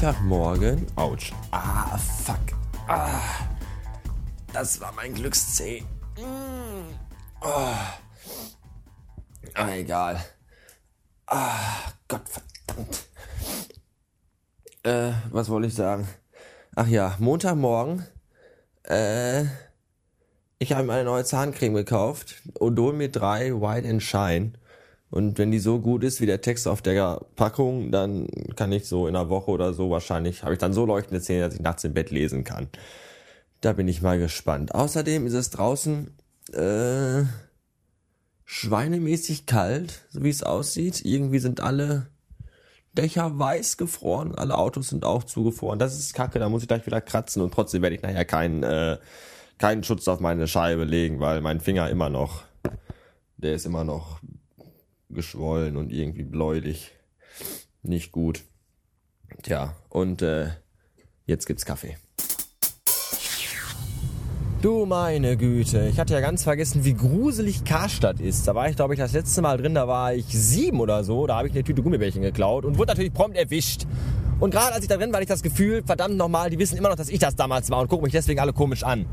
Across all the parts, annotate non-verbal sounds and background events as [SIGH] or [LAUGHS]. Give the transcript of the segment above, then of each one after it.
Montagmorgen. Autsch. Ah, fuck. Ah, das war mein Glückszeh. Mm. Oh. Ah, egal. Ah, Gott verdammt. Äh, was wollte ich sagen? Ach ja, Montagmorgen. Äh, ich habe mir eine neue Zahncreme gekauft. Odol mit 3 White and Shine. Und wenn die so gut ist wie der Text auf der Packung, dann kann ich so in einer Woche oder so wahrscheinlich, habe ich dann so leuchtende Zähne, dass ich nachts im Bett lesen kann. Da bin ich mal gespannt. Außerdem ist es draußen äh, schweinemäßig kalt, so wie es aussieht. Irgendwie sind alle Dächer weiß gefroren, alle Autos sind auch zugefroren. Das ist kacke, da muss ich gleich wieder kratzen und trotzdem werde ich nachher keinen, äh, keinen Schutz auf meine Scheibe legen, weil mein Finger immer noch, der ist immer noch geschwollen und irgendwie bläulich. Nicht gut. Tja, und äh, jetzt gibt's Kaffee. Du meine Güte, ich hatte ja ganz vergessen, wie gruselig Karstadt ist. Da war ich, glaube ich, das letzte Mal drin, da war ich sieben oder so. Da habe ich eine Tüte Gummibärchen geklaut und wurde natürlich prompt erwischt. Und gerade als ich da drin war, hatte ich das Gefühl, verdammt nochmal, die wissen immer noch, dass ich das damals war und gucken mich deswegen alle komisch an.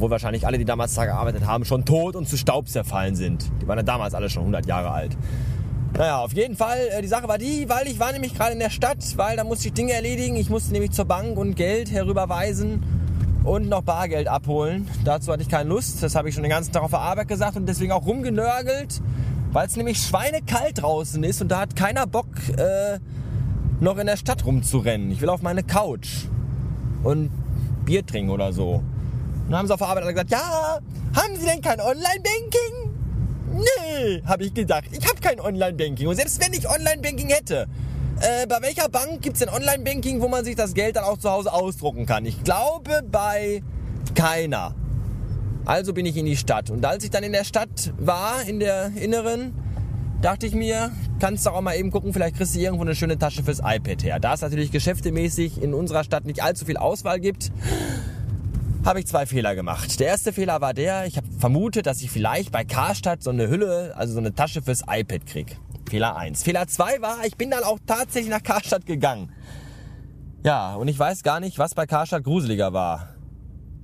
Obwohl wahrscheinlich alle, die damals da gearbeitet haben, schon tot und zu Staub zerfallen sind. Die waren ja damals alle schon 100 Jahre alt. Naja, auf jeden Fall, äh, die Sache war die, weil ich war nämlich gerade in der Stadt, weil da musste ich Dinge erledigen. Ich musste nämlich zur Bank und Geld herüberweisen und noch Bargeld abholen. Dazu hatte ich keine Lust. Das habe ich schon den ganzen Tag auf der Arbeit gesagt und deswegen auch rumgenörgelt, weil es nämlich schweinekalt draußen ist und da hat keiner Bock, äh, noch in der Stadt rumzurennen. Ich will auf meine Couch und Bier trinken oder so. Und dann haben sie auf der Arbeit alle gesagt, ja, haben Sie denn kein Online-Banking? Nee, habe ich gedacht. Ich habe kein Online-Banking. Und selbst wenn ich Online-Banking hätte, äh, bei welcher Bank gibt es denn Online-Banking, wo man sich das Geld dann auch zu Hause ausdrucken kann? Ich glaube bei keiner. Also bin ich in die Stadt. Und als ich dann in der Stadt war, in der inneren, dachte ich mir, kannst du auch mal eben gucken, vielleicht kriegst du irgendwo eine schöne Tasche fürs iPad her. Da es natürlich geschäftemäßig in unserer Stadt nicht allzu viel Auswahl gibt, habe ich zwei Fehler gemacht. Der erste Fehler war der, ich habe vermutet, dass ich vielleicht bei Karstadt so eine Hülle, also so eine Tasche fürs iPad krieg. Fehler 1. Fehler 2 war, ich bin dann auch tatsächlich nach Karstadt gegangen. Ja, und ich weiß gar nicht, was bei Karstadt gruseliger war.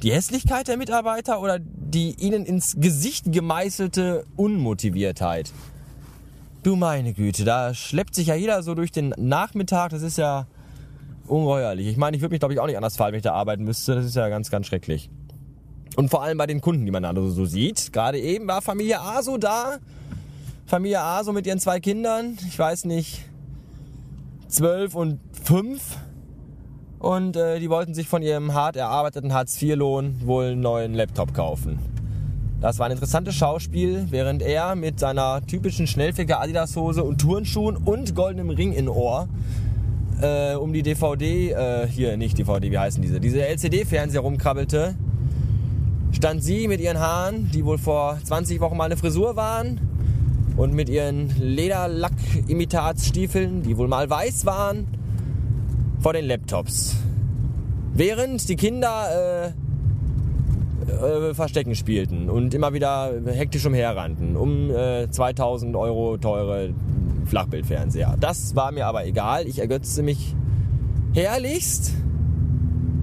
Die Hässlichkeit der Mitarbeiter oder die ihnen ins Gesicht gemeißelte Unmotiviertheit. Du meine Güte, da schleppt sich ja jeder so durch den Nachmittag, das ist ja ungeheuerlich. Ich meine, ich würde mich, glaube ich, auch nicht anders fallen, wenn ich da arbeiten müsste. Das ist ja ganz, ganz schrecklich. Und vor allem bei den Kunden, die man da so sieht. Gerade eben war Familie A so da. Familie A so mit ihren zwei Kindern. Ich weiß nicht, zwölf und fünf. Und äh, die wollten sich von ihrem hart erarbeiteten Hartz-IV-Lohn wohl einen neuen Laptop kaufen. Das war ein interessantes Schauspiel, während er mit seiner typischen Schnellficker Adidas-Hose und Turnschuhen und goldenem Ring in Ohr äh, um die DVD, äh, hier nicht DVD, wie heißen diese, diese LCD-Fernseher rumkrabbelte, stand sie mit ihren Haaren, die wohl vor 20 Wochen mal eine Frisur waren, und mit ihren Lederlack-Imitatsstiefeln, die wohl mal weiß waren, vor den Laptops. Während die Kinder äh, äh, Verstecken spielten und immer wieder hektisch umherrannten, um äh, 2000 Euro teure Flachbildfernseher. Das war mir aber egal. Ich ergötzte mich herrlichst.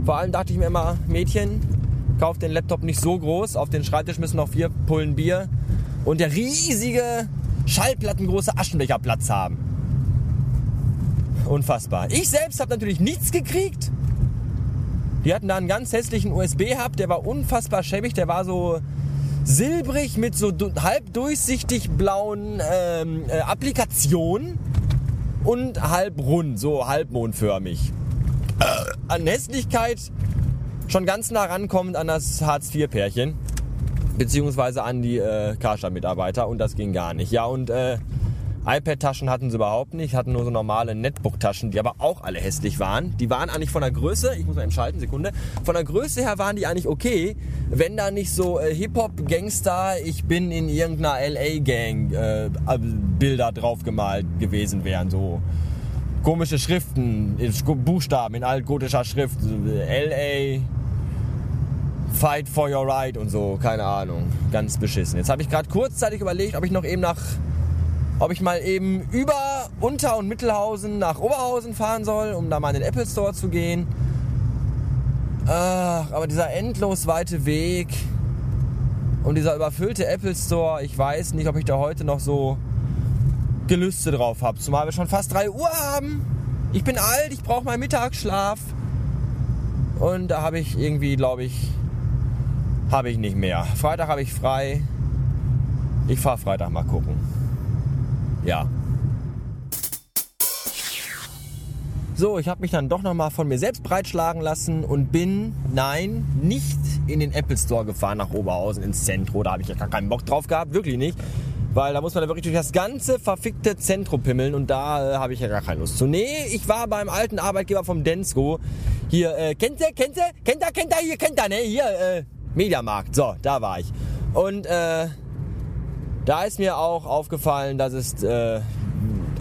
Vor allem dachte ich mir immer, Mädchen, kauft den Laptop nicht so groß. Auf den Schreibtisch müssen noch vier Pullen Bier und der riesige schallplattengroße Aschenbecher Platz haben. Unfassbar. Ich selbst habe natürlich nichts gekriegt. Die hatten da einen ganz hässlichen USB-Hub, der war unfassbar schäbig. Der war so silbrig mit so halb durchsichtig blauen ähm, äh, Applikationen und halb rund, so halbmondförmig. Äh, an Hässlichkeit schon ganz nah rankommend an das Hartz-IV-Pärchen. Beziehungsweise an die äh, Karstadt-Mitarbeiter und das ging gar nicht. Ja, und äh, iPad-Taschen hatten sie überhaupt nicht, hatten nur so normale Netbook-Taschen, die aber auch alle hässlich waren. Die waren eigentlich von der Größe, ich muss mal eben schalten, Sekunde, von der Größe her waren die eigentlich okay, wenn da nicht so äh, Hip-Hop-Gangster, ich bin in irgendeiner LA-Gang äh, Bilder draufgemalt gewesen wären, so komische Schriften, Buchstaben in altgotischer Schrift, LA, Fight for your right und so, keine Ahnung, ganz beschissen. Jetzt habe ich gerade kurzzeitig überlegt, ob ich noch eben nach ob ich mal eben über Unter- und Mittelhausen nach Oberhausen fahren soll, um da mal in den Apple Store zu gehen. Ach, aber dieser endlos weite Weg und dieser überfüllte Apple Store, ich weiß nicht, ob ich da heute noch so Gelüste drauf habe. Zumal wir schon fast 3 Uhr haben. Ich bin alt, ich brauche meinen Mittagsschlaf. Und da habe ich irgendwie, glaube ich, habe ich nicht mehr. Freitag habe ich frei. Ich fahre Freitag mal gucken. Ja. So, ich habe mich dann doch nochmal von mir selbst breitschlagen lassen und bin, nein, nicht in den Apple Store gefahren nach Oberhausen ins Zentrum. Da habe ich ja gar keinen Bock drauf gehabt, wirklich nicht. Weil da muss man da wirklich durch das ganze verfickte Zentrum pimmeln und da äh, habe ich ja gar keine Lust zu. Nee, ich war beim alten Arbeitgeber vom Densko. Hier, äh, kennt ihr, kennt ihr, kennt ihr, kennt ihr, hier, kennt ihr, ne? Hier, äh, Mediamarkt. So, da war ich. Und, äh, da ist mir auch aufgefallen, dass es, äh,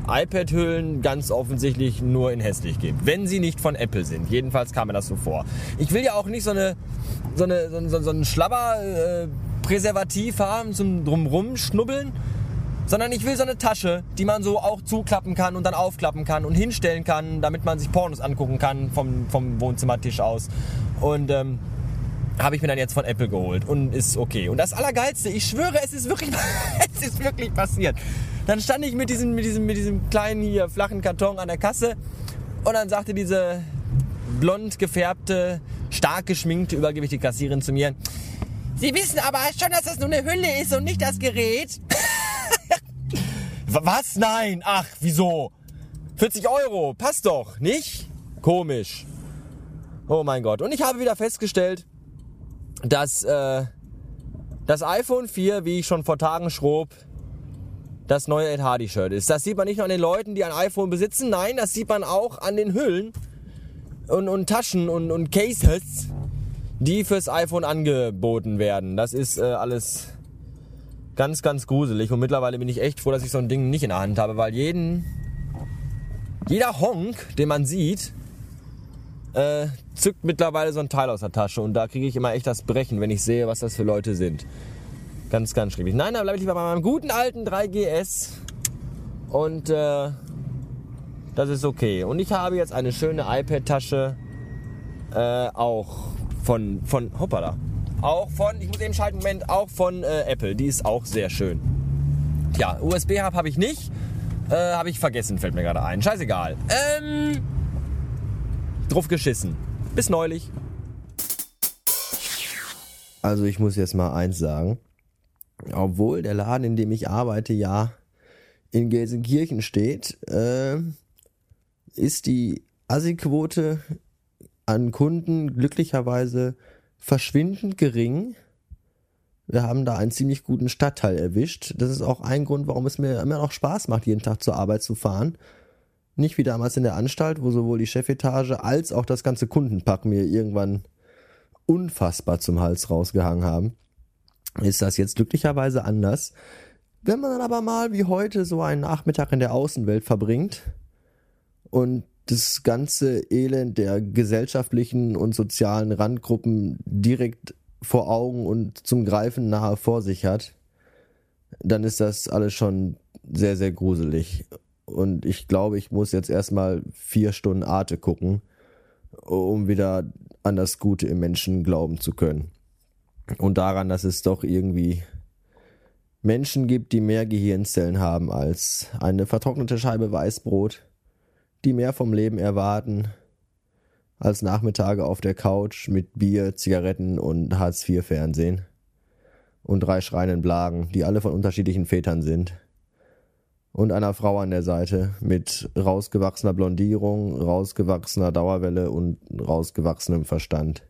iPad-Hüllen ganz offensichtlich nur in hässlich gibt. Wenn sie nicht von Apple sind. Jedenfalls kam mir das so vor. Ich will ja auch nicht so eine, so eine, so, so, so einen Schlabber, äh, Präservativ haben zum drumrum schnubbeln, sondern ich will so eine Tasche, die man so auch zuklappen kann und dann aufklappen kann und hinstellen kann, damit man sich Pornos angucken kann vom, vom Wohnzimmertisch aus. Und ähm, habe ich mir dann jetzt von Apple geholt und ist okay. Und das Allergeilste, ich schwöre, es ist wirklich, [LAUGHS] es ist wirklich passiert. Dann stand ich mit diesem, mit diesem, mit diesem kleinen hier flachen Karton an der Kasse und dann sagte diese blond gefärbte, stark geschminkte, übergewichtige Kassierin zu mir, Sie wissen aber schon, dass das nur eine Hülle ist und nicht das Gerät. [LAUGHS] Was? Nein. Ach, wieso? 40 Euro. Passt doch, nicht? Komisch. Oh mein Gott. Und ich habe wieder festgestellt, dass äh, das iPhone 4, wie ich schon vor Tagen schrob, das neue Ed Hardy Shirt ist. Das sieht man nicht nur an den Leuten, die ein iPhone besitzen, nein, das sieht man auch an den Hüllen und, und Taschen und, und Cases, die fürs iPhone angeboten werden. Das ist äh, alles ganz, ganz gruselig. Und mittlerweile bin ich echt froh, dass ich so ein Ding nicht in der Hand habe, weil jeden, jeder Honk, den man sieht, äh, zückt mittlerweile so ein Teil aus der Tasche. Und da kriege ich immer echt das Brechen, wenn ich sehe, was das für Leute sind. Ganz, ganz schrecklich. Nein, da bleibe ich lieber bei meinem guten alten 3GS. Und äh, das ist okay. Und ich habe jetzt eine schöne iPad-Tasche. Äh, auch von, von, hoppala. Auch von, ich muss eben schalten, Moment, auch von äh, Apple. Die ist auch sehr schön. Tja, USB-Hub habe ich nicht. Äh, habe ich vergessen, fällt mir gerade ein. Scheißegal. Ähm, drauf geschissen. Bis neulich. Also ich muss jetzt mal eins sagen. Obwohl der Laden, in dem ich arbeite, ja in Gelsenkirchen steht, äh, ist die Assi-Quote an Kunden glücklicherweise verschwindend gering. Wir haben da einen ziemlich guten Stadtteil erwischt. Das ist auch ein Grund, warum es mir immer noch Spaß macht, jeden Tag zur Arbeit zu fahren. Nicht wie damals in der Anstalt, wo sowohl die Chefetage als auch das ganze Kundenpack mir irgendwann unfassbar zum Hals rausgehangen haben. Ist das jetzt glücklicherweise anders. Wenn man dann aber mal wie heute so einen Nachmittag in der Außenwelt verbringt und das ganze Elend der gesellschaftlichen und sozialen Randgruppen direkt vor Augen und zum Greifen nahe vor sich hat, dann ist das alles schon sehr, sehr gruselig. Und ich glaube, ich muss jetzt erstmal vier Stunden Arte gucken, um wieder an das Gute im Menschen glauben zu können. Und daran, dass es doch irgendwie Menschen gibt, die mehr Gehirnzellen haben als eine vertrocknete Scheibe Weißbrot die mehr vom Leben erwarten als Nachmittage auf der Couch mit Bier, Zigaretten und Hartz-IV-Fernsehen. Und drei schreienden Blagen, die alle von unterschiedlichen Vätern sind. Und einer Frau an der Seite mit rausgewachsener Blondierung, rausgewachsener Dauerwelle und rausgewachsenem Verstand.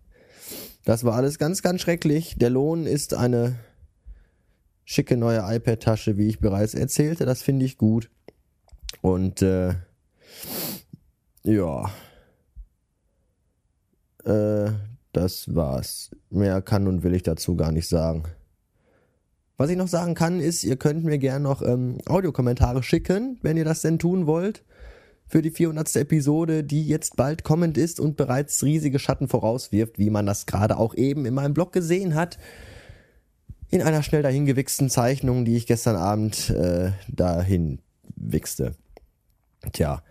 Das war alles ganz, ganz schrecklich. Der Lohn ist eine schicke neue iPad-Tasche, wie ich bereits erzählte. Das finde ich gut. Und äh, ja. Äh, das war's. Mehr kann und will ich dazu gar nicht sagen. Was ich noch sagen kann, ist, ihr könnt mir gerne noch ähm, Audiokommentare schicken, wenn ihr das denn tun wollt. Für die 400. Episode, die jetzt bald kommend ist und bereits riesige Schatten vorauswirft, wie man das gerade auch eben in meinem Blog gesehen hat. In einer schnell dahingewichsten Zeichnung, die ich gestern Abend äh, dahin wichste. Tja,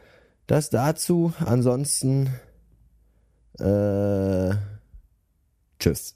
das dazu. Ansonsten, äh, tschüss.